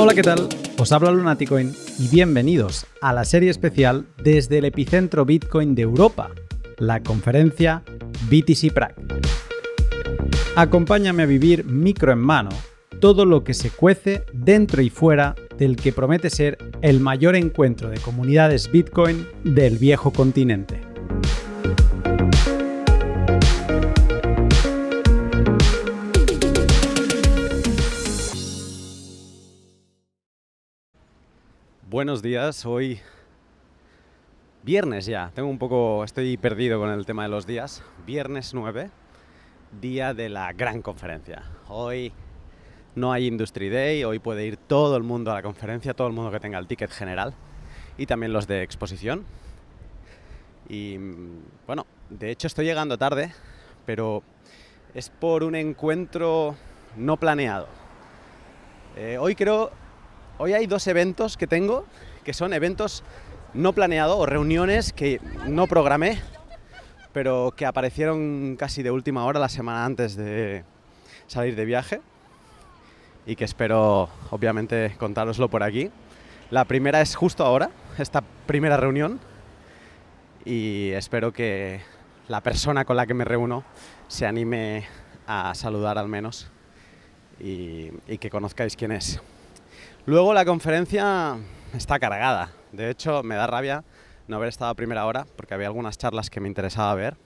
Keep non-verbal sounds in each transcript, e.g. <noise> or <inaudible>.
Hola, ¿qué tal? Os habla Lunaticoin y bienvenidos a la serie especial desde el epicentro Bitcoin de Europa, la conferencia BTC Prague. Acompáñame a vivir micro en mano todo lo que se cuece dentro y fuera del que promete ser el mayor encuentro de comunidades Bitcoin del viejo continente. Buenos días, hoy viernes ya, tengo un poco, estoy perdido con el tema de los días, viernes 9, día de la gran conferencia. Hoy no hay Industry Day, hoy puede ir todo el mundo a la conferencia, todo el mundo que tenga el ticket general y también los de exposición. Y bueno, de hecho estoy llegando tarde, pero es por un encuentro no planeado. Eh, hoy creo, hoy hay dos eventos que tengo que son eventos no planeados o reuniones que no programé, pero que aparecieron casi de última hora la semana antes de salir de viaje y que espero obviamente contároslo por aquí. La primera es justo ahora, esta primera reunión, y espero que la persona con la que me reúno se anime a saludar al menos y, y que conozcáis quién es. Luego la conferencia está cargada, de hecho me da rabia no haber estado a primera hora porque había algunas charlas que me interesaba ver.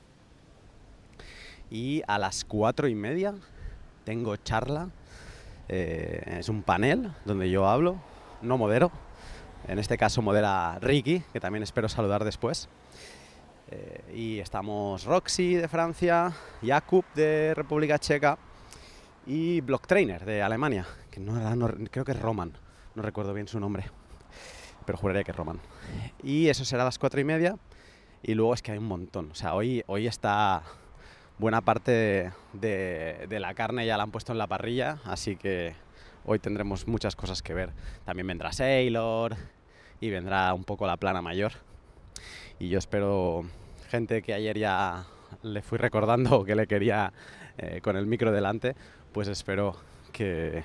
Y a las cuatro y media tengo charla eh, es un panel donde yo hablo, no modero. En este caso modera Ricky, que también espero saludar después. Eh, y estamos Roxy de Francia, Jakub de República Checa y Blocktrainer de Alemania, que no, creo que es Roman, no recuerdo bien su nombre, pero juraría que es Roman. Y eso será a las cuatro y media. Y luego es que hay un montón. O sea, hoy, hoy está buena parte de, la carne ya la han puesto en la parrilla, así que hoy tendremos muchas cosas que ver. También vendrá Sailor y vendrá un poco la plana mayor. Y yo espero gente que ayer ya le fui recordando que le quería eh, con el micro delante, pues espero que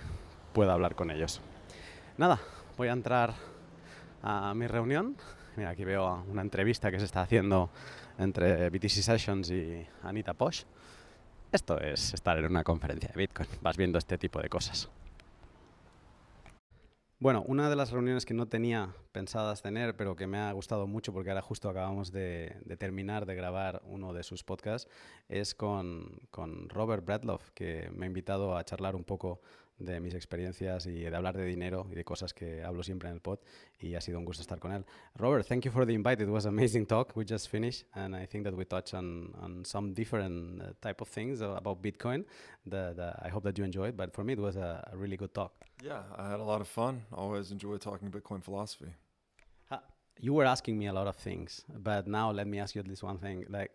pueda hablar con ellos. Nada, voy a entrar a mi reunión. Mira, aquí veo una entrevista que se está haciendo entre BTC Sessions y Anita Posh. Esto es estar en una conferencia de Bitcoin, vas viendo este tipo de cosas. Bueno, una de las reuniones que no tenía pensadas tener, pero que me ha gustado mucho porque ahora justo acabamos de, terminar de grabar uno de sus podcasts, es con, con Robert Bradloff, que me ha invitado a charlar un poco de mis experiencias y de hablar de dinero y de cosas que hablo siempre en el pod y ha sido un gusto estar con él. Robert, thank you for the invite. It was an amazing talk. We just finished and I think that we touched on, on some different uh, type of things about Bitcoin that uh, I hope that you enjoyed. But for me, it was a, a, really good talk. Yeah, I had a lot of fun. Always enjoy talking Bitcoin philosophy. you were asking me a lot of things, but now let me ask you at least one thing. Like,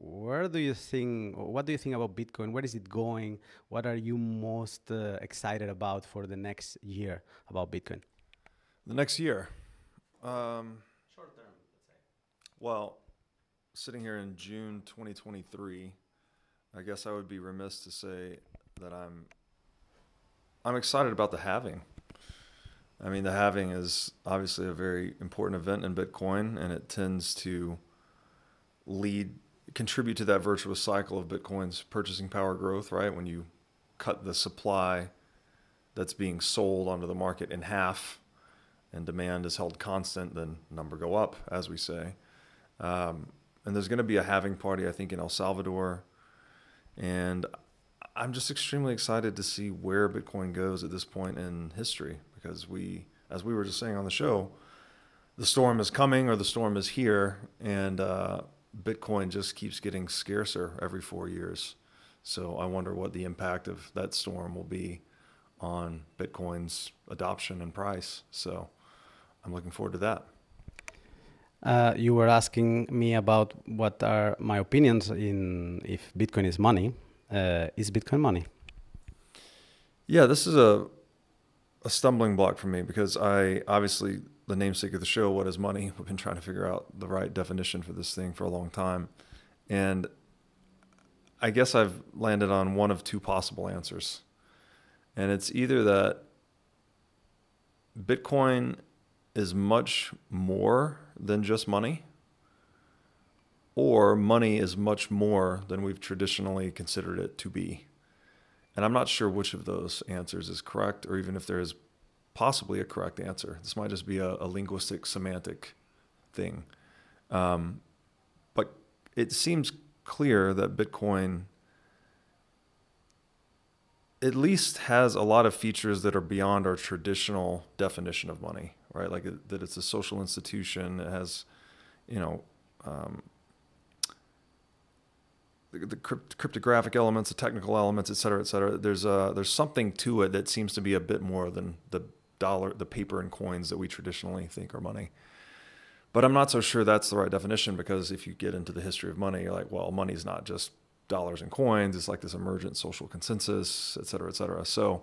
where do you think what do you think about bitcoin? Where is it going? What are you most uh, excited about for the next year about bitcoin? The next year? Um, short term let's say. well sitting here in june 2023 i guess i would be remiss to say that i'm i'm excited about the halving. I mean the halving is obviously a very important event in bitcoin and it tends to lead contribute to that virtuous cycle of Bitcoin's purchasing power growth, right? When you cut the supply that's being sold onto the market in half and demand is held constant, then number go up, as we say. Um, and there's going to be a halving party, I think, in El Salvador. And I'm just extremely excited to see where Bitcoin goes at this point in history because we, as we were just saying on the show, the storm is coming or the storm is here. And, uh, Bitcoin just keeps getting scarcer every four years. So I wonder what the impact of that storm will be on Bitcoin's adoption and price. So I'm looking forward to that. Uh, you were asking me about what are my opinions in if Bitcoin is money. Uh, is Bitcoin money? Yeah, this is a a stumbling block for me because I obviously the namesake of the show, What is Money? <laughs> We've been trying to figure out the right definition for this thing for a long time. And I guess I've landed on one of two possible answers. And it's either that Bitcoin is much more than just money, or money is much more than we've traditionally considered it to be. And I'm not sure which of those answers is correct, or even if there is possibly a correct answer. This might just be a, a linguistic, semantic thing. Um, but it seems clear that Bitcoin at least has a lot of features that are beyond our traditional definition of money, right? Like that it's a social institution. It has, you know, um, the, the crypt- cryptographic elements, the technical elements, et cetera, et cetera. There's a, there's something to it that seems to be a bit more than the dollar, the paper and coins that we traditionally think are money. But I'm not so sure that's the right definition because if you get into the history of money, you're like, well, money's not just dollars and coins. It's like this emergent social consensus, et cetera, et cetera. So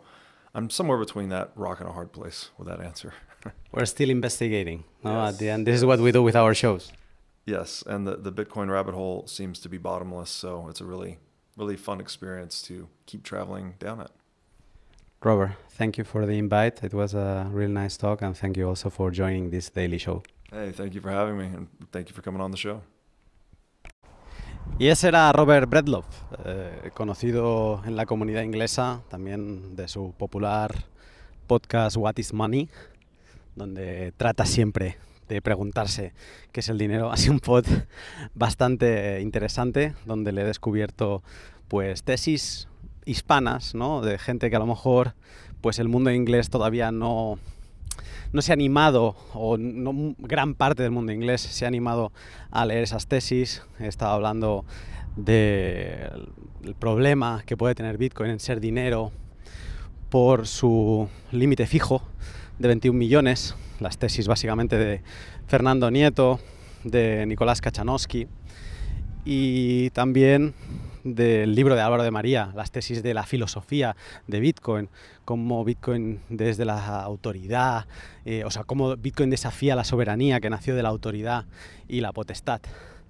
I'm somewhere between that rock and a hard place with that answer. <laughs> We're still investigating. No, Yes. at the end, this is what we do with our shows. yes, and the, the Bitcoin rabbit hole seems to be bottomless. So it's a really, really fun experience to keep traveling down it. Robert, thank you for the invite. It was a real nice talk, and thank you also for joining this daily show. Hey, thank you for having me, and thank you for coming on the show. Y ese era Robert Bredlov, eh, conocido en la comunidad inglesa, también de su popular podcast What is Money, donde trata siempre de preguntarse qué es el dinero. <laughs> Ha sido un pod bastante interesante, donde le he descubierto pues tesis hispanas, ¿no? De gente que a lo mejor pues el mundo inglés todavía no, no se ha animado, o gran parte del mundo inglés se ha animado a leer esas tesis. He estado hablando del del problema que puede tener Bitcoin en ser dinero por su límite fijo de 21 millones. Las tesis básicamente de Fernando Nieto, de Nicolás Kachanowski y también del libro de Álvaro de María, las tesis de la filosofía de Bitcoin, cómo Bitcoin desde la autoridad, eh, o sea, cómo Bitcoin desafía la soberanía que nació de la autoridad y la potestad.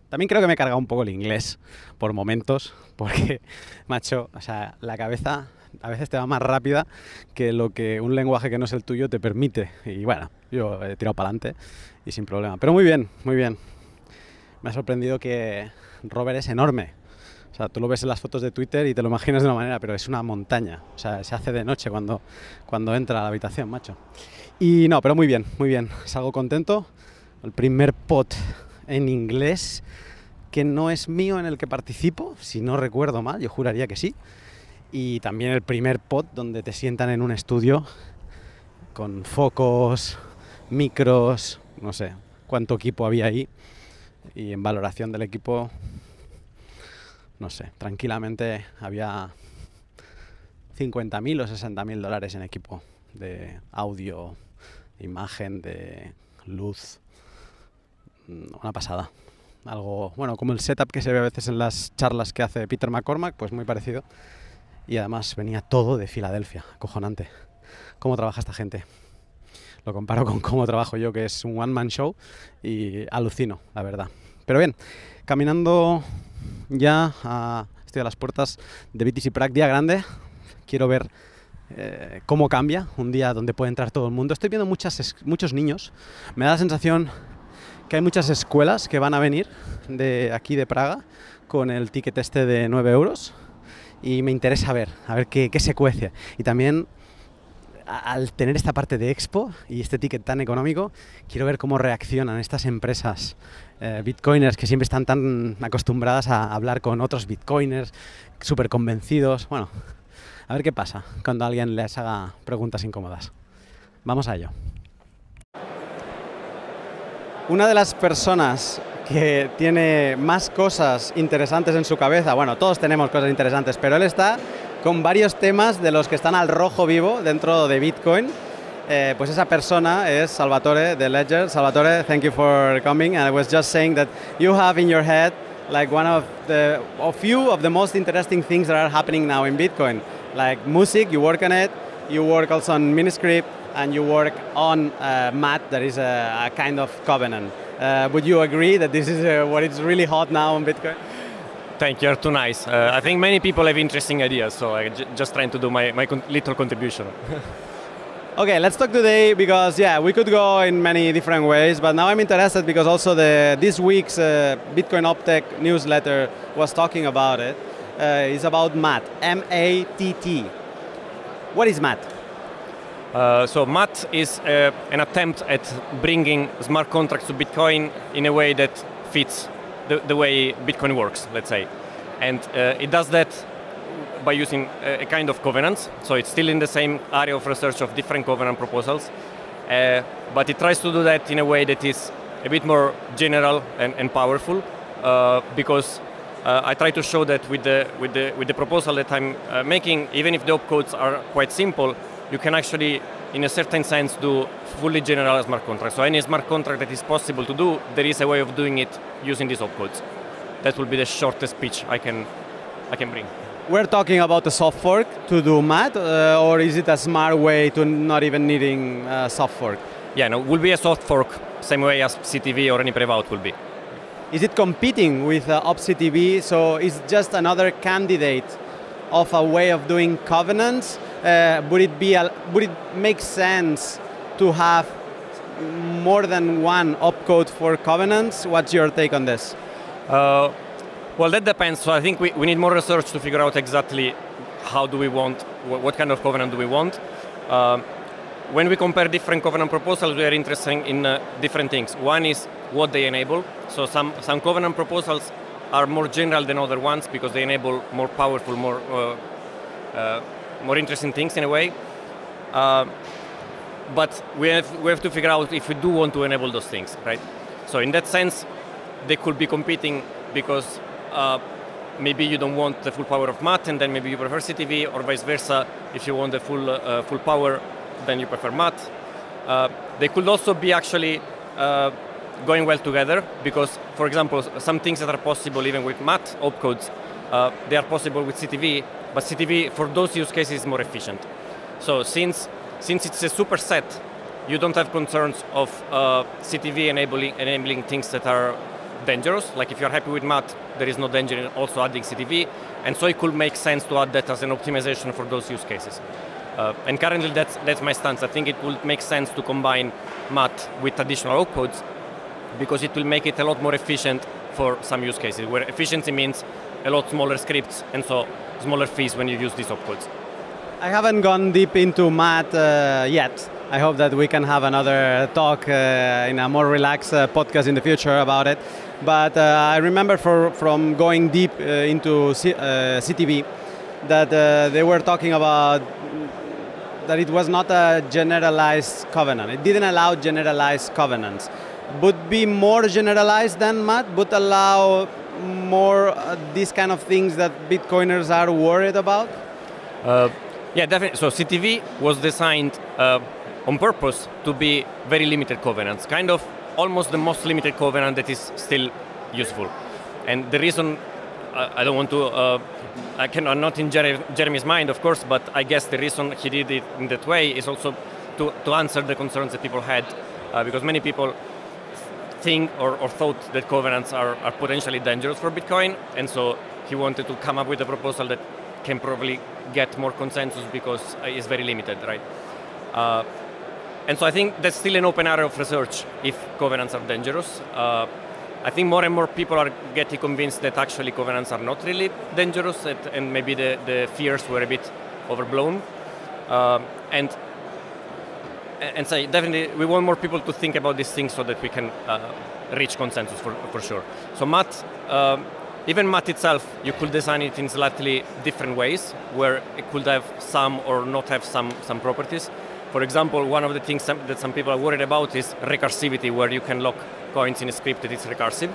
También creo que me he cargado un poco el inglés por momentos, porque, <laughs> macho, o sea, la cabeza a veces te va más rápida que lo que un lenguaje que no es el tuyo te permite. Y bueno, yo he tirado para adelante y sin problema. Pero muy bien, muy bien. Me ha sorprendido que Robert es enorme. O sea, tú lo ves en las fotos de Twitter y te lo imaginas de una manera, pero es una montaña. O sea, se hace de noche cuando, cuando entra a la habitación, macho. Y no, pero muy bien, muy bien. Salgo contento. El primer pot en inglés que no es mío en el que participo, si no recuerdo mal, yo juraría que sí. Y también el primer pod donde te sientan en un estudio con focos, micros, no sé cuánto equipo había ahí. Y en valoración del equipo, no sé, tranquilamente había 50.000 o 60.000 dólares en equipo de audio, imagen, de luz. Mm, Una pasada. Algo, bueno, como el setup que se ve a veces en las charlas que hace Peter McCormack, pues muy parecido. Y además venía todo de Filadelfia, acojonante. ¿Cómo trabaja esta gente? Lo comparo con cómo trabajo yo, que es un one-man show, y alucino, la verdad. Pero bien, caminando ya a, estoy a las puertas de BTC Prague, día grande. Quiero ver eh, cómo cambia un día donde puede entrar todo el mundo. Estoy viendo muchas, muchos niños. Me da la sensación que hay muchas escuelas que van a venir de aquí de Praga con el ticket este de 9 euros y me interesa ver, a ver qué, qué se cuece. Y también al tener esta parte de Expo y este ticket tan económico, quiero ver cómo reaccionan estas empresas eh, bitcoiners que siempre están tan acostumbradas a hablar con otros bitcoiners súper convencidos. Bueno, a ver qué pasa cuando alguien les haga preguntas incómodas. Vamos a ello. Una de las personas que tiene más cosas interesantes en su cabeza, bueno, todos tenemos cosas interesantes, pero él está con varios temas de los que están al rojo vivo dentro de Bitcoin. Eh, pues esa persona es Salvatore de Ledger. Salvatore, thank you for coming. And I was just saying that you have in your head like one of the a few of the most interesting things that are happening now in Bitcoin, like music. You work on it. You work also on Miniscript, and you work on uh, that is a, a kind of covenant. Uh, would you agree that this is uh, what is really hot now on Bitcoin? Thank you, you're too nice. Uh, I think many people have interesting ideas, so I'm just trying to do my, my con- little contribution. <laughs> Okay, let's talk today because yeah, we could go in many different ways, but now I'm interested because also the this week's uh, Bitcoin Optech newsletter was talking about it. Uh, it's about MAT, M-A-T-T. What is MAT? Uh, so MAT is uh, an attempt at bringing smart contracts to Bitcoin in a way that fits the, the way Bitcoin works, let's say. And uh, it does that by using a, kind of covenants. So it's still in the same area of research of different covenant proposals. Uh, but it tries to do that in a way that is a bit more general and, and powerful uh, because uh, I try to show that with the, with the, with the proposal that I'm uh, making, even if the opcodes are quite simple, you can actually, in a certain sense, do fully general smart contracts. So any smart contract that is possible to do, there is a way of doing it using these opcodes. That will be the shortest pitch I can, I can bring. We're talking about a soft fork to do MAT, uh, or is it a smart way to not even needing a soft fork? Yeah, no, will be a soft fork, same way as CTV or any Prevout will be. Is it competing with uh, OpCTV? So it's just another candidate of a way of doing covenants. Uh, would it be? A, would it make sense to have more than one opcode for covenants? What's your take on this? Uh, well, that depends. So I think we, we need more research to figure out exactly how do we want, what kind of covenant do we want. Um, when we compare different covenant proposals, we are interested in uh, different things. One is what they enable. So some, some covenant proposals are more general than other ones because they enable more powerful, more, uh, uh, more interesting things in a way. Uh, but we have, we have to figure out if we do want to enable those things, right? So in that sense, they could be competing because uh, maybe you don't want the full power of MAT and then maybe you prefer CTV or vice versa. If you want the full, uh, full power, then you prefer MAT. Uh, they could also be actually uh, going well together because, for example, some things that are possible even with MAT opcodes, uh, they are possible with CTV, but CTV for those use cases is more efficient. So since, since it's a superset, you don't have concerns of uh, CTV enabling, enabling things that are dangerous. Like if you're happy with MAT, there is no danger in also adding CTV, and so it could make sense to add that as an optimization for those use cases. Uh, and currently that's, that's my stance. I think it would make sense to combine MAT with additional opcodes because it will make it a lot more efficient for some use cases, where efficiency means a lot smaller scripts and so smaller fees when you use these opcodes. I haven't gone deep into MAT uh, yet. I hope that we can have another talk uh, in a more relaxed uh, podcast in the future about it. But uh, I remember for, from going deep uh, into C- CTV that they were talking about that it was not a generalized covenant. It didn't allow generalized covenants. Would be more generalized than MAT, would allow more uh, these kind of things that Bitcoiners are worried about? Uh, yeah, definitely. So CTV was designed uh, on purpose to be very limited covenants, kind of almost the most limited covenant that is still useful. And the reason I don't want to uh, I can not in Jeremy's mind, of course, but I guess the reason he did it in that way is also to, to answer the concerns that people had, uh, because many people think or, or, thought that covenants are, are potentially dangerous for Bitcoin, and so he wanted to come up with a proposal that can probably get more consensus because it's very limited, right? Uh, and so I think that's still an open area of research if covenants are dangerous. Uh, I think more and more people are getting convinced that actually covenants are not really dangerous and maybe the, the fears were a bit overblown. Um, and and so definitely we want more people to think about these things so that we can uh, reach consensus for, for sure. So MAT, um, even MAT itself, you could design it in slightly different ways where it could have some or not have some, some properties. For example, one of the things that some people are worried about is recursivity, where you can lock coins in a script that is recursive.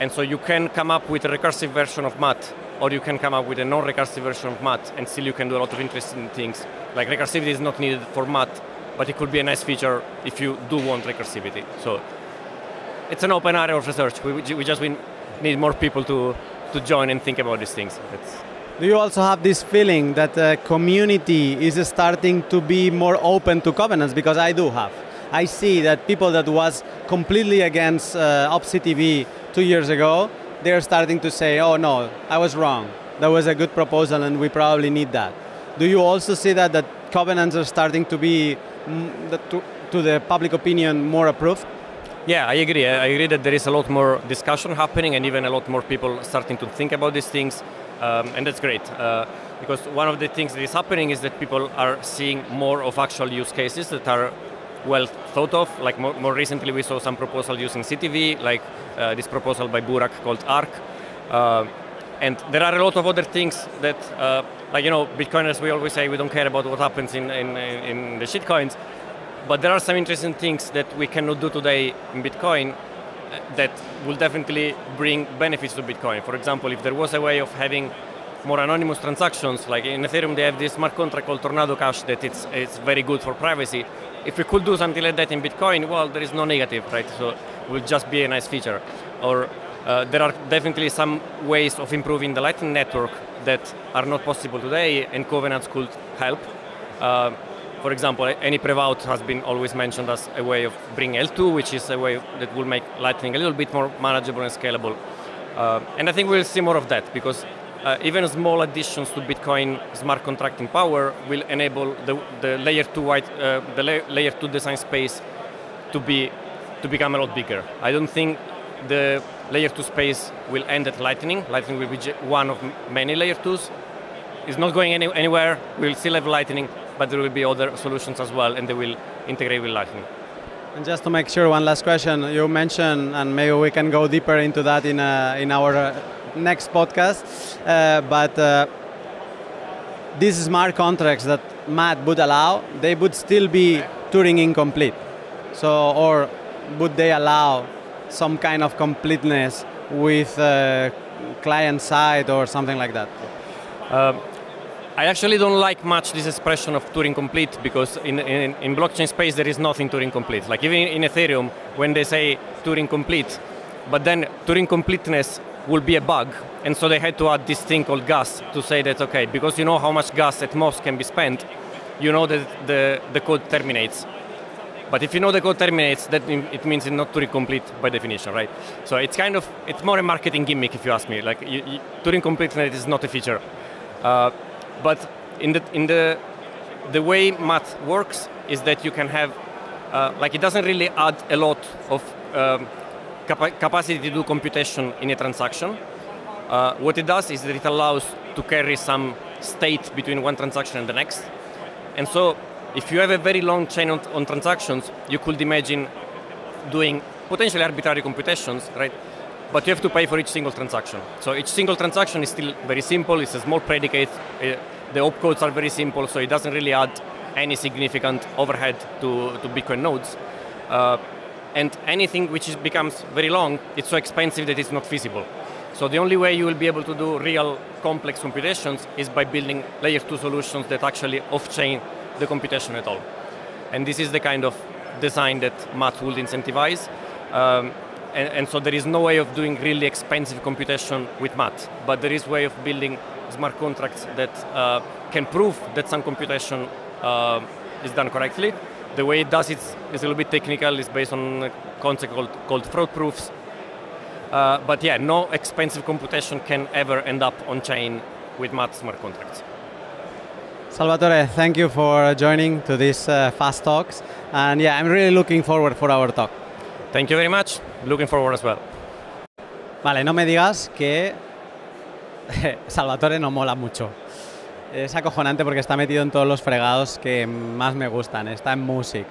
And so you can come up with a recursive version of MAT, or you can come up with a non-recursive version of MAT, and still you can do a lot of interesting things. Like recursivity is not needed for MAT, but it could be a nice feature if you do want recursivity. So it's an open area of research. We, we just need more people to, to join and think about these things. Do you also have this feeling that the community is starting to be more open to covenants? Because I do have. I see that people that was completely against uh, OpCTV two years ago, they're starting to say, oh no, I was wrong. That was a good proposal and we probably need that. Do you also see that, that covenants are starting to be mm, to, to the public opinion more approved? Yeah, I agree. I agree that there is a lot more discussion happening and even a lot more people starting to think about these things, um, and that's great. Uh, because one of the things that is happening is that people are seeing more of actual use cases that are well thought of. Like more, more recently, we saw some proposal using CTV, like uh, this proposal by Burak called ARC. Uh, and there are a lot of other things that, uh, like you know, Bitcoiners, we always say we don't care about what happens in, in, in the shitcoins, but there are some interesting things that we cannot do today in Bitcoin that will definitely bring benefits to Bitcoin. For example, if there was a way of having more anonymous transactions, like in Ethereum they have this smart contract called Tornado Cash that it's, it's very good for privacy. If we could do something like that in Bitcoin, well, there is no negative, right? So it will just be a nice feature. Or uh, there are definitely some ways of improving the Lightning Network that are not possible today, and Covenants could help. Uh, for example, any Prevout has been always mentioned as a way of bringing L2, which is a way that will make Lightning a little bit more manageable and scalable. Uh, and I think we'll see more of that because uh, even small additions to Bitcoin smart contracting power will enable the, the layer two white, uh, the la layer two design space to be to become a lot bigger. I don't think the layer 2 space will end at Lightning. Lightning will be one of many layer 2s. It's not going any, anywhere. We'll still have Lightning, but there will be other solutions as well, and they will integrate with Lightning. And just to make sure, one last question. You mentioned, and maybe we can go deeper into that in, uh, in our uh, next podcast, uh, but uh, these smart contracts that Matt would allow, they would still be Turing incomplete. So, or would they allow some kind of completeness with uh, client side or something like that? Um, I actually don't like much this expression of Turing complete because in, in, in, blockchain space there is nothing Turing complete. Like even in Ethereum, when they say Turing complete, but then Turing completeness will be a bug, and so they had to add this thing called gas to say that okay, because you know how much gas at most can be spent, you know that the, the code terminates. But if you know the code terminates, that it means it's not Turing complete by definition, right? So it's kind of it's more a marketing gimmick, if you ask me. Like you, you, Turing completeness is not a feature, uh, but in the in the the way math works is that you can have uh, like it doesn't really add a lot of um, capa capacity to do computation in a transaction. Uh, what it does is that it allows to carry some state between one transaction and the next, and so if you have a very long chain on, on transactions, you could imagine doing potentially arbitrary computations, right? But you have to pay for each single transaction. So each single transaction is still very simple. It's a small predicate. Uh, the opcodes are very simple, so it doesn't really add any significant overhead to, to Bitcoin nodes. Uh, and anything which is, becomes very long, it's so expensive that it's not feasible. So the only way you will be able to do real complex computations is by building layer two solutions that actually off-chain the computation at all. And this is the kind of design that Matt would incentivize. Um, and, and, so there is no way of doing really expensive computation with Matt, but there is way of building smart contracts that uh, can prove that some computation uh, is done correctly. The way it does it is a little bit technical, it's based on a concept called, called fraud proofs. Uh, but yeah, no expensive computation can ever end up on chain with Matt smart contracts. Salvatore, thank you for joining to this uh, fast talks. And yeah, I'm really looking forward for our talk. Thank you very much. Looking forward as well. Vale, no me digas que <laughs> Salvatore no mola mucho. Es acojonante porque está metido en todos los fregados que más me gustan. Está en Music,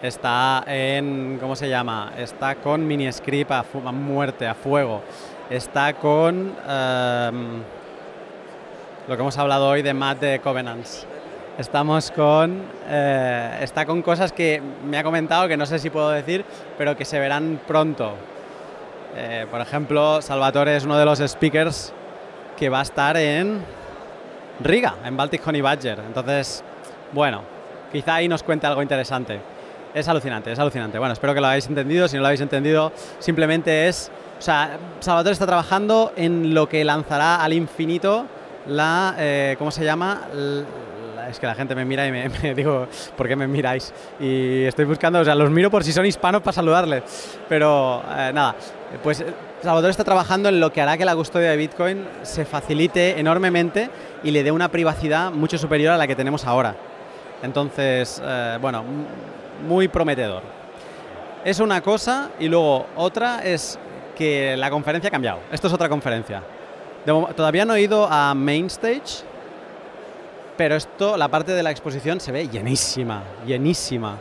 está en, ¿cómo se llama? Está con mini script a, a muerte, a fuego. Está con... Um, lo que hemos hablado hoy de Matt de Covenants. Estamos con. Eh, está con cosas que me ha comentado que no sé si puedo decir, pero que se verán pronto. Eh, por ejemplo, Salvatore es uno de los speakers que va a estar en Riga, en Baltic Honey Badger. Entonces, bueno, quizá ahí nos cuente algo interesante. Es alucinante, es alucinante. Bueno, espero que lo hayáis entendido. Si no lo habéis entendido, simplemente es. O sea, Salvatore está trabajando en lo que lanzará al infinito la, eh, ¿cómo se llama? Es que la gente me mira y <laughs> me, digo, ¿por qué me miráis? Y estoy buscando, o sea, los miro por si son hispanos para saludarles. Pero eh, nada, pues Salvador está trabajando en lo que hará que la custodia de Bitcoin se facilite enormemente y le dé una privacidad mucho superior a la que tenemos ahora. Entonces, eh, bueno, muy prometedor. Es una cosa y luego otra es que la conferencia ha cambiado. Esto es otra conferencia. todavía no he ido a Main Stage, pero esto, la parte de la exposición se ve llenísima, llenísima.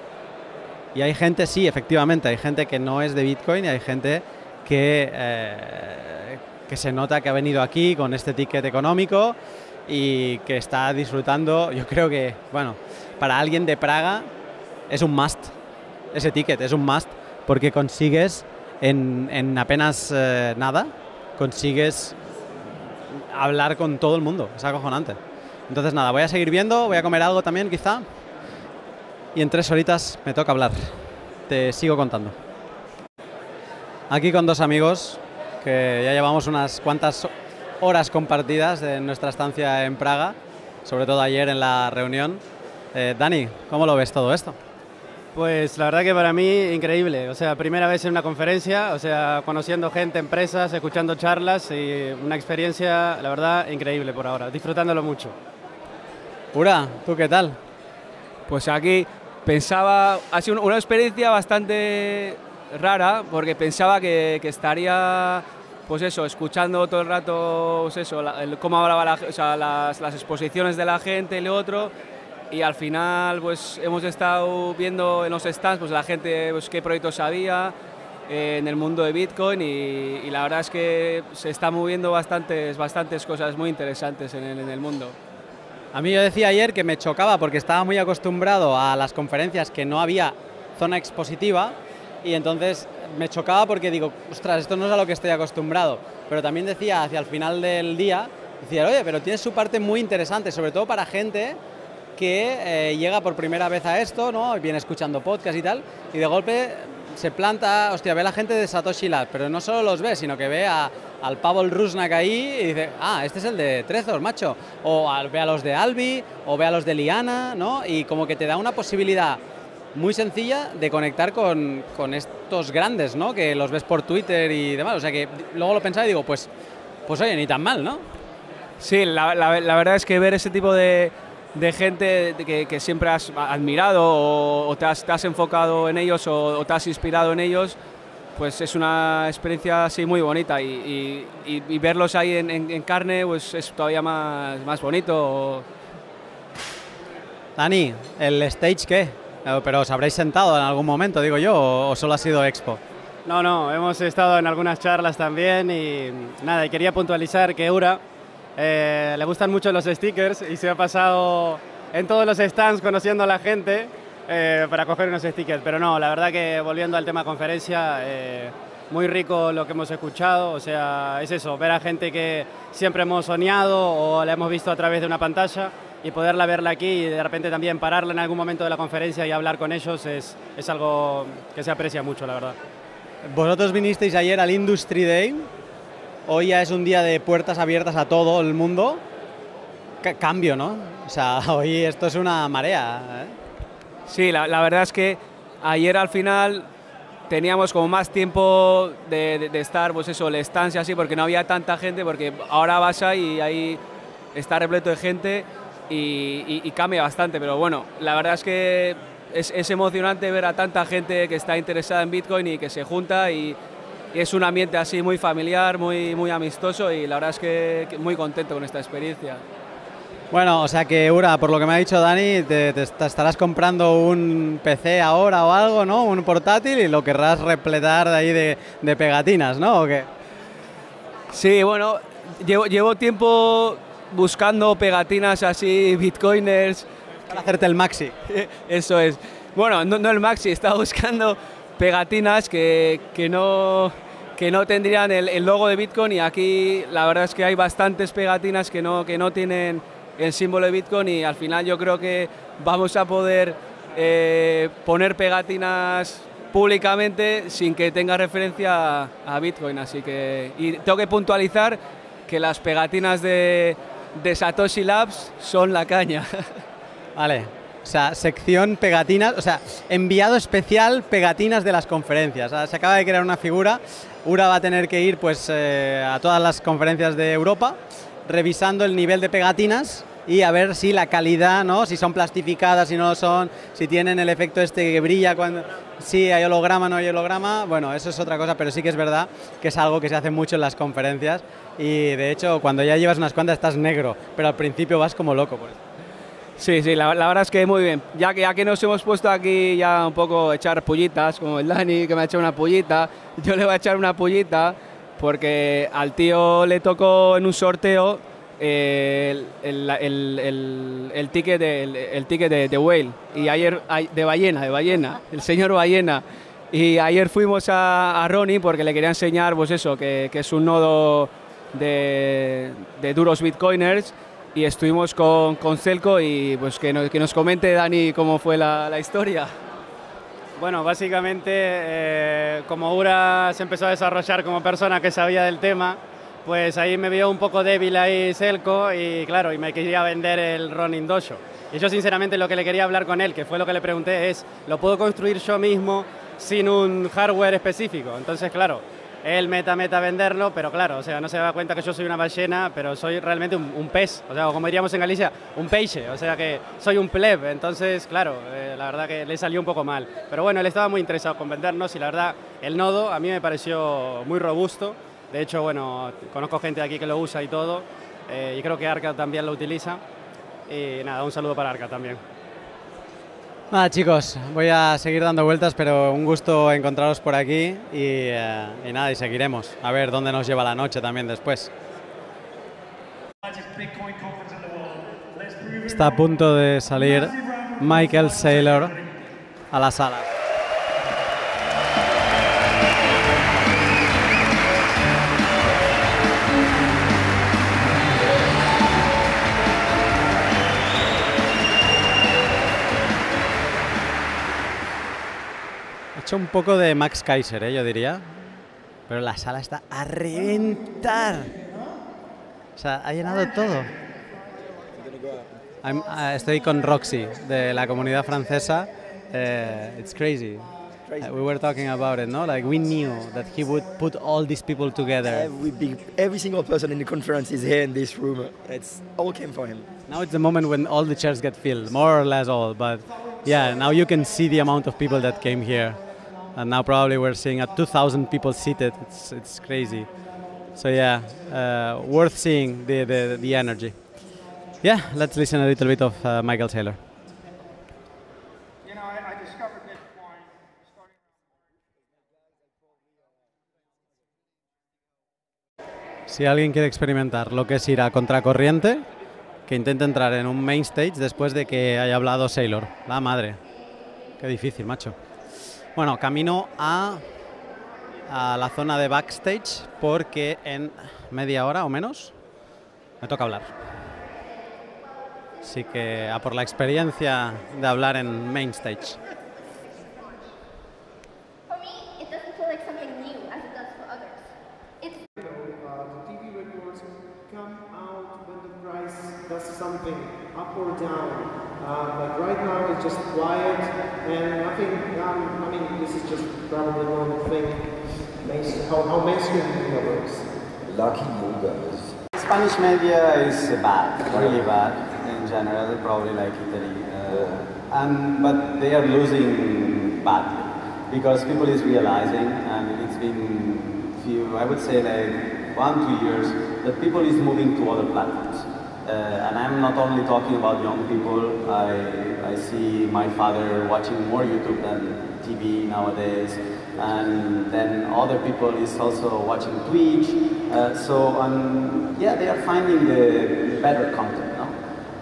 Y hay gente, sí, efectivamente, hay gente que no es de Bitcoin y hay gente que, eh, que se nota que ha venido aquí con este ticket económico y que está disfrutando. Yo creo que, bueno, para alguien de Praga es un must. Ese ticket es un must porque consigues en, apenas eh, nada, consigues hablar con todo el mundo. Es acojonante. Entonces nada, voy a seguir viendo, voy a comer algo también quizá. Y en tres horitas me toca hablar. Te sigo contando. Aquí con dos amigos que ya llevamos unas cuantas horas compartidas de nuestra estancia en Praga, sobre todo ayer en la reunión. Eh, Dani, ¿cómo lo ves todo esto? Pues la verdad que para mí increíble, o sea, primera vez en una conferencia, o sea, conociendo gente, empresas, escuchando charlas y una experiencia, la verdad, increíble por ahora, disfrutándolo mucho. Pura, ¿tú qué tal? Pues aquí pensaba, ha sido una experiencia bastante rara porque pensaba que, estaría pues eso, escuchando todo el rato pues eso, cómo hablaba la, o sea, las, las, exposiciones de la gente y lo otro, y al final pues hemos estado viendo en los stands pues la gente pues, qué proyectos había eh, en el mundo de Bitcoin y, la verdad es que se están moviendo bastantes, bastantes cosas muy interesantes en el, mundo. A mí yo decía ayer que me chocaba porque estaba muy acostumbrado a las conferencias que no había zona expositiva y entonces me chocaba porque digo, ostras, esto no es a lo que estoy acostumbrado. Pero también decía hacia el final del día, decía, oye, pero tiene su parte muy interesante, sobre todo para gente que eh, llega por primera vez a esto, ¿no? Viene escuchando podcast y tal, y de golpe se planta, hostia, ve la gente de Satoshi Lab, pero no solo los ve, sino que ve a, al Pavel Rusnak ahí y dice, ah, este es el de Trezor, macho. O ve a los de Albi, o ve a los de Liana, ¿no? Y como que te da una posibilidad muy sencilla de conectar con, con, estos grandes, ¿no? Que los ves por Twitter y demás. O sea que luego lo pensaba y digo, pues, pues oye, ni tan mal, ¿no? Sí, la, la, la verdad es que ver ese tipo de, de gente que, siempre has admirado o, te, has, enfocado en ellos o, te has inspirado en ellos, pues es una experiencia así muy bonita y, verlos ahí en, carne pues es todavía más, más bonito. Dani, ¿el stage qué? Eh, ¿Pero os habréis sentado en algún momento, digo yo, o solo ha sido expo? No, no, hemos estado en algunas charlas también y nada, quería puntualizar que Eura eh, le gustan mucho los stickers y se ha pasado en todos los stands conociendo a la gente eh, para coger unos stickers. Pero no, la verdad que volviendo al tema conferencia, eh, muy rico lo que hemos escuchado. O sea, es eso, ver a gente que siempre hemos soñado o la hemos visto a través de una pantalla y poderla verla aquí y de repente también pararla en algún momento de la conferencia y hablar con ellos es, es algo que se aprecia mucho, la verdad. Vosotros vinisteis ayer al Industry Day Hoy ya es un día de puertas abiertas a todo el mundo. cambio, ¿no? O sea, <laughs> hoy esto es una marea. ¿eh? Sí, la, verdad es que ayer al final teníamos como más tiempo de, estar, pues eso, la estancia así, porque no había tanta gente, porque ahora vas ahí y ahí está repleto de gente y, cambia bastante, pero bueno, la verdad es que es, es, emocionante ver a tanta gente que está interesada en Bitcoin y que se junta y, es un ambiente así muy familiar, muy, muy amistoso y la verdad es que, muy contento con esta experiencia. Bueno, o sea que Ura, por lo que me ha dicho Dani, te, estarás comprando un PC ahora o algo, ¿no? Un portátil y lo querrás repletar de ahí de, pegatinas, ¿no? ¿O qué? Sí, bueno, llevo, llevo tiempo buscando pegatinas así, bitcoiners. Para hacerte el maxi. <laughs> Eso es. Bueno, no, no el maxi, estaba buscando pegatinas que, que no que no tendrían el, logo de Bitcoin y aquí la verdad es que hay bastantes pegatinas que no, que no tienen el símbolo de Bitcoin y al final yo creo que vamos a poder eh, poner pegatinas públicamente sin que tenga referencia a, Bitcoin. Así que y tengo que puntualizar que las pegatinas de, de Satoshi Labs son la caña. <laughs> Vale, o sea, sección pegatinas, o sea, enviado especial pegatinas de las conferencias. se acaba de crear una figura. Ura va a tener que ir pues, eh, a todas las conferencias de Europa revisando el nivel de pegatinas y a ver si la calidad, ¿no? Si son plastificadas, si no lo son, si tienen el efecto este que brilla cuando si hay holograma, no hay holograma, bueno, eso es otra cosa, pero sí que es verdad que es algo que se hace mucho en las conferencias y de hecho cuando ya llevas unas cuantas estás negro, pero al principio vas como loco por eso. Sí, sí, la, la, verdad es que muy bien. Ya que, ya que nos hemos puesto aquí ya un poco a echar pullitas, como el Dani que me ha echado una pullita, <laughs> yo le voy a echar una pullita porque al tío le tocó en un sorteo el, el, el, el, ticket, de, ticket de, de, whale y ayer de ballena, de ballena, el señor ballena. Y ayer fuimos a, a Ronnie porque le quería enseñar, pues eso, que, que es un nodo de, de, duros bitcoiners y estuvimos con, con Celco y pues que nos, que nos comente Dani cómo fue la, la historia. Bueno, básicamente eh, como Ura se empezó a desarrollar como persona que sabía del tema, pues ahí me vio un poco débil ahí Selco y claro, y me quería vender el Ronin Dojo. Y yo sinceramente lo que le quería hablar con él, que fue lo que le pregunté, es, ¿lo puedo construir yo mismo sin un hardware específico? Entonces, claro, él meta, meta venderlo, pero claro, o sea, no se da cuenta que yo soy una ballena, pero soy realmente un, pez, o sea, como diríamos en Galicia, un peixe, o sea que soy un pleb, entonces, claro, eh, la verdad que le salió un poco mal. Pero bueno, él estaba muy interesado en vendernos y la verdad, el nodo a mí me pareció muy robusto, de hecho, bueno, conozco gente aquí que lo usa y todo, eh, y creo que Arca también lo utiliza. Y nada, un saludo para Arca también. Nada chicos, voy a seguir dando vueltas, pero un gusto encontraros por aquí y, eh, y nada, y seguiremos. A ver dónde nos lleva la noche también después. Está a punto de salir Michael Saylor a la sala. Hecho un poco de Max Kaiser, ¿eh? yo diría. Pero la sala está a reventar. O sea, ha llenado todo. I'm, uh, estoy con Roxy, de la comunidad francesa. Uh, it's crazy. Uh, we were talking about it, no? Like we knew that he would put all these people together. Every, big, every single person in the conference is here in this room. It's all came for him. Now it's the moment when all the chairs get filled, more or less all. But yeah, now you can see the amount of people that came here. And now probably we're seeing at 2,000 people seated. It's it's crazy. So yeah, uh, worth seeing the, the the energy. Yeah, let's listen a little bit of uh, Michael Taylor. Si alguien quiere experimentar lo que es ir a contracorriente, que intente entrar en un main stage después de que haya hablado Sailor. La madre. Qué difícil, macho. Bueno, camino a, a, la zona de backstage porque en media hora o menos me toca hablar. Así que a por la experiencia de hablar en main stage. something up or down. Uh, but right now it's just quiet and nothing. Is probably normal thing. How, how mainstream media works. Lucky you guys. Spanish media is bad, really bad in general, probably like Italy. Uh, and, but they are losing badly because people is realizing, and it's been few, I would say like one, two years, that people is moving to other platforms. Uh, and I'm not only talking about young people, I, I see my father watching more YouTube than TV nowadays, and then other people is also watching Twitch. Uh, so um, yeah, they are finding the better content?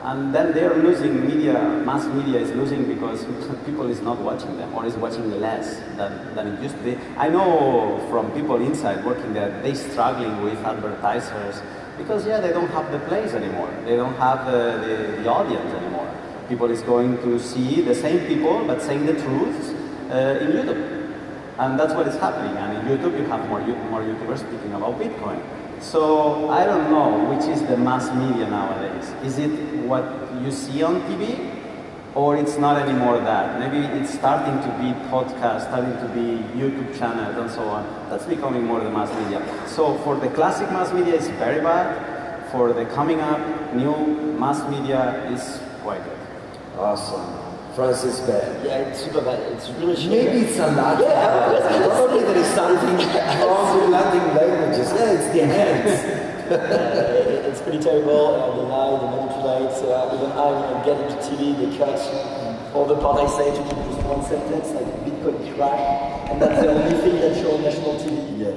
And then they are losing media, mass media is losing because <laughs> people is not watching them or is watching less than, than it used to be. I know from people inside working there, they struggling with advertisers because yeah, they don't have the place anymore. They don't have the, the, the audience anymore. People is going to see the same people but saying the truth uh, in YouTube. And that's what is happening. And in YouTube, you have more, more YouTubers speaking about Bitcoin. So I don't know which is the mass media nowadays. Is it what you see on TV? Or it's not anymore that. Maybe it's starting to be podcast, starting to be YouTube channels and so on. That's becoming more the mass media. So for the classic mass media, it's very bad. For the coming up, new mass media is quite good. Awesome. France is bad. Yeah, it's super bad. It's really shitty. Maybe it's a Latin. Yeah, <laughs> Probably there is something wrong with Latin languages. Yeah, it's the hands. <laughs> uh, it's pretty terrible. Uh, they lie, they Uh, I get into TV, they cut all the part I say to keep just one sentence, like Bitcoin crash, and that's the only thing that show on national TV. Yeah.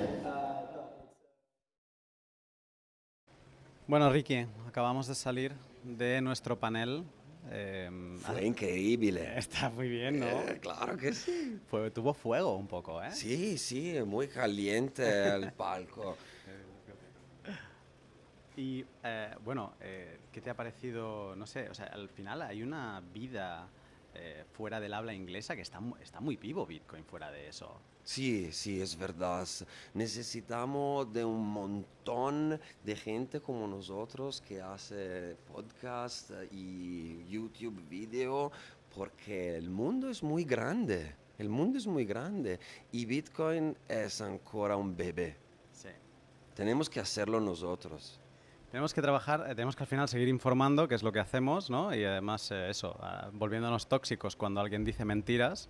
Bueno, Ricky, acabamos de salir de nuestro panel. eh, Fue increíble. Está muy bien, ¿no? Eh, claro que sí. Fue, tuvo fuego un poco, ¿eh? Sí, sí, muy caliente el palco. Y eh, bueno, eh, ¿qué te ha parecido? No sé, o sea, al final hay una vida eh, fuera del habla inglesa que está, está muy vivo Bitcoin fuera de eso. Sí, sí, es verdad. Necesitamos de un montón de gente como nosotros que hace podcast y YouTube video porque el mundo es muy grande. El mundo es muy grande y Bitcoin es ancora un bebé. Sí. Tenemos que hacerlo nosotros. Tenemos que trabajar, eh, tenemos que al final seguir informando, que es lo que hacemos, ¿no? Y además eh, eso, ah, volviéndonos tóxicos cuando alguien dice mentiras.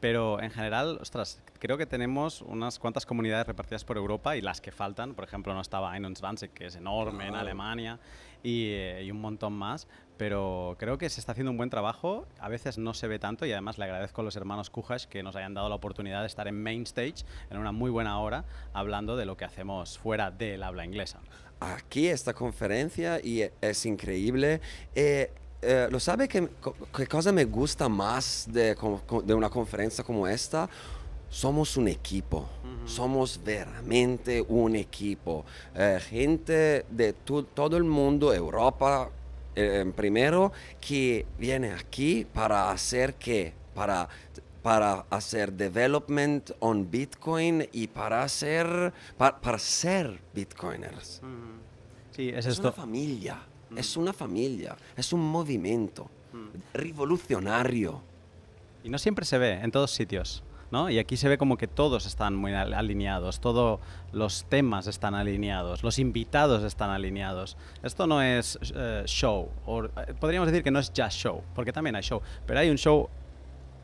Pero en general, ostras, creo que tenemos unas cuantas comunidades repartidas por Europa y las que faltan, por ejemplo, no estaba Einundzwanzig, que es enorme en. Alemania, y, eh, y un montón más, pero creo que se está haciendo un buen trabajo, a veces no se ve tanto y además le agradezco a los hermanos Kujash que nos hayan dado la oportunidad de estar en Main Stage en una muy buena hora hablando de lo que hacemos fuera del habla inglesa. Aquí esta conferencia y es increíble. Eh, eh, ¿Lo sabe qué, qué cosa me gusta más de, de una conferencia como esta? Somos un equipo, somos veramente un equipo. Eh, gente de todo el mundo, Europa eh, primero, que viene aquí para hacer qué? Para, para hacer development on Bitcoin y para hacer, pa- para ser Bitcoiners. Sí, es Es esto. una familia, es una familia, es un movimiento revolucionario. Y no siempre se ve en todos sitios, ¿no? Y aquí se ve como que todos están muy al- alineados, todos los temas están alineados, los invitados están alineados. Esto no es eh, show, o eh, podríamos decir que no es just show, porque también hay show, pero hay un show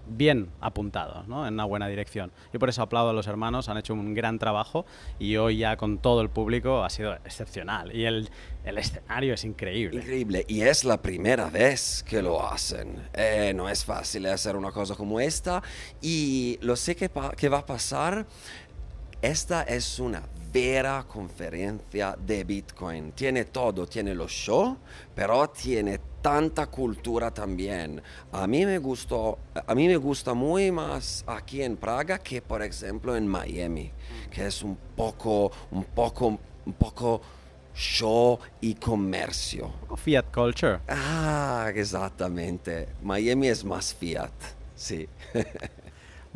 bien apuntado, ¿no? En una buena dirección. Y por eso aplaudo a los hermanos, han hecho un gran trabajo y hoy ya con todo el público ha sido excepcional. Y el, el escenario es increíble. Increíble. Y es la primera vez que lo hacen. Eh, no es fácil hacer una cosa como esta. Y lo sé que, que va a pasar. Esta es una vera conferencia de Bitcoin. Tiene todo, tiene los shows, pero tiene tanta cultura también. A mí me gustó, a mí me gusta muy más aquí en Praga que por ejemplo en Miami, que es un poco, un poco, un poco show y comercio. Fiat culture. Ah, exactamente. Miami es más fiat, sí. <laughs>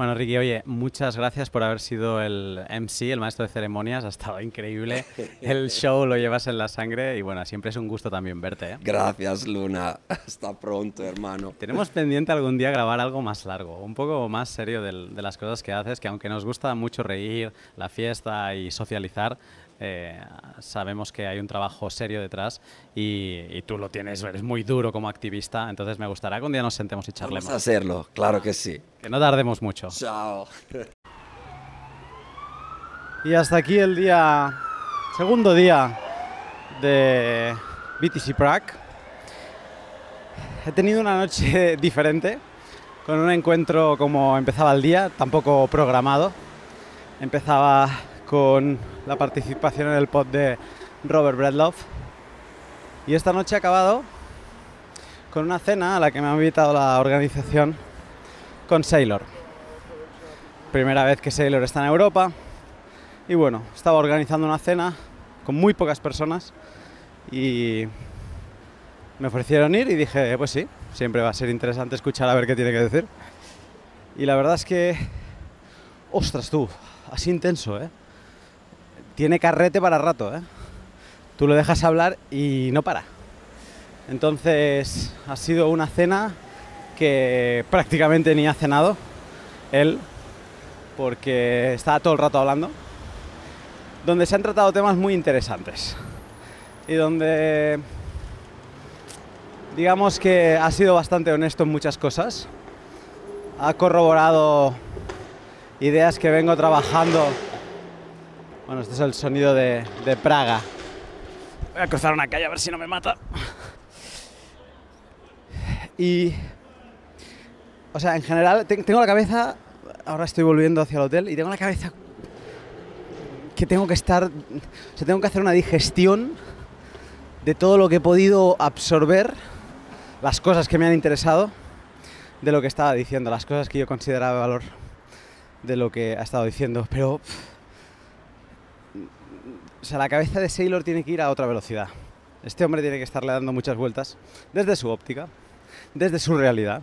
Bueno, Ricky, oye, muchas gracias por haber sido el MC, el maestro de ceremonias. Ha estado increíble. <laughs> El show lo llevas en la sangre y bueno, siempre es un gusto también verte. ¿eh? Gracias, Luna. Hasta pronto, hermano. Tenemos pendiente algún día grabar algo más largo, un poco más serio de las cosas que haces, que aunque nos gusta mucho reír, la fiesta y socializar, eh, sabemos que hay un trabajo serio detrás y, y tú lo tienes, eres muy duro como activista, entonces me gustaría que un día nos sentemos y charlemos. Vamos a hacerlo, claro que sí. Que no tardemos mucho. Chao. <laughs> Y hasta aquí el día, segundo día de BTC Prague. He tenido una noche <laughs> diferente, con un encuentro como empezaba el día, tampoco programado. Empezaba con la participación en el pod de Robert Bredloff. Y esta noche ha acabado con una cena a la que me ha invitado la organización con Sailor. Primera vez que Sailor está en Europa. Y bueno, estaba organizando una cena con muy pocas personas y me ofrecieron ir y dije, pues sí, siempre va a ser interesante escuchar a ver qué tiene que decir. Y la verdad es que, ostras tú, así intenso, ¿eh? Tiene carrete para rato, ¿eh? Tú lo dejas hablar y no para. Entonces ha sido una cena que prácticamente ni ha cenado él, porque estaba todo el rato hablando, donde se han tratado temas muy interesantes y donde digamos que ha sido bastante honesto en muchas cosas. Ha corroborado ideas que vengo trabajando. Bueno, este es el sonido de, de Praga. Voy a cruzar una calle a ver si no me mata. Y. O sea, en general, te- tengo la cabeza. Ahora estoy volviendo hacia el hotel y tengo la cabeza. Que tengo que estar. O sea, tengo que hacer una digestión de todo lo que he podido absorber, las cosas que me han interesado, de lo que estaba diciendo, las cosas que yo consideraba de valor de lo que ha estado diciendo. Pero. O sea, la cabeza de Sailor tiene que ir a otra velocidad. Este hombre tiene que estarle dando muchas vueltas desde su óptica, desde su realidad,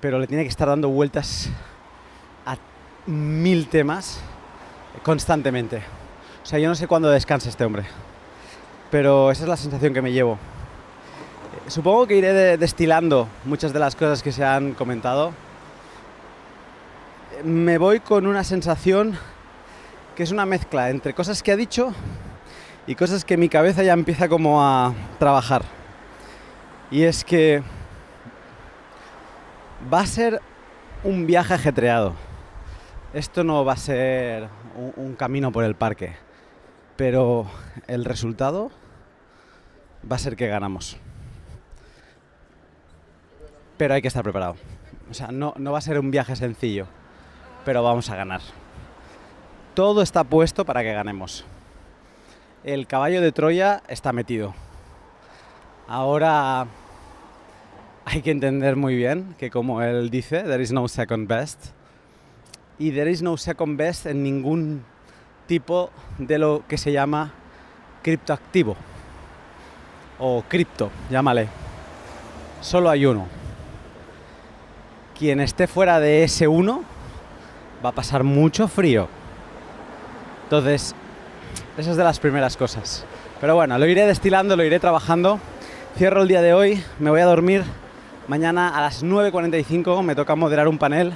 pero le tiene que estar dando vueltas a mil temas constantemente. O sea, yo no sé cuándo descansa este hombre, pero esa es la sensación que me llevo. Eh, Supongo que iré de- destilando muchas de las cosas que se han comentado. Eh, Me voy con una sensación que es una mezcla entre cosas que ha dicho y cosas que mi cabeza ya empieza como a trabajar. Y es que va a ser un viaje ajetreado. Esto no va a ser un, un camino por el parque, pero el resultado va a ser que ganamos. Pero hay que estar preparado. O sea, no, no va a ser un viaje sencillo, pero vamos a ganar. Todo está puesto para que ganemos. El caballo de Troya está metido. Ahora hay que entender muy bien que como él dice, there is no second best. Y there is no second best en ningún tipo de lo que se llama criptoactivo. O cripto, llámale. Solo hay uno. Quien esté fuera de ese uno va a pasar mucho frío. Entonces, esa es de las primeras cosas. Pero bueno, lo iré destilando, lo iré trabajando. Cierro el día de hoy, me voy a dormir. Mañana a las 9.45 me toca moderar un panel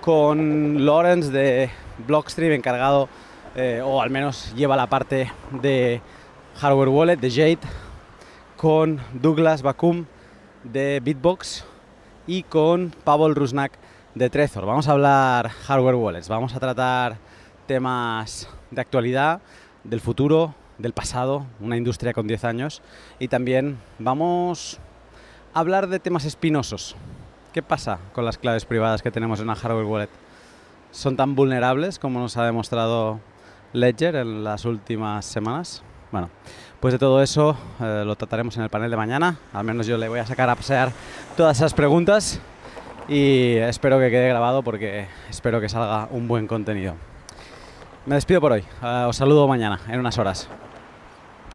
con Lawrence de Blockstream, encargado, eh, o al menos lleva la parte de Hardware Wallet, de Jade, con Douglas Bakum de Bitbox y con Pavel Rusnak de Trezor. Vamos a hablar hardware wallets, vamos a tratar temas de actualidad, del futuro, del pasado, una industria con 10 años y también vamos a hablar de temas espinosos. ¿Qué pasa con las claves privadas que tenemos en una hardware wallet? ¿Son tan vulnerables como nos ha demostrado Ledger en las últimas semanas? Bueno, pues de todo eso eh, lo trataremos en el panel de mañana. Al menos yo le voy a sacar a pasear todas esas preguntas y espero que quede grabado porque espero que salga un buen contenido. Me despido por hoy. Eh, os saludo mañana, en unas horas.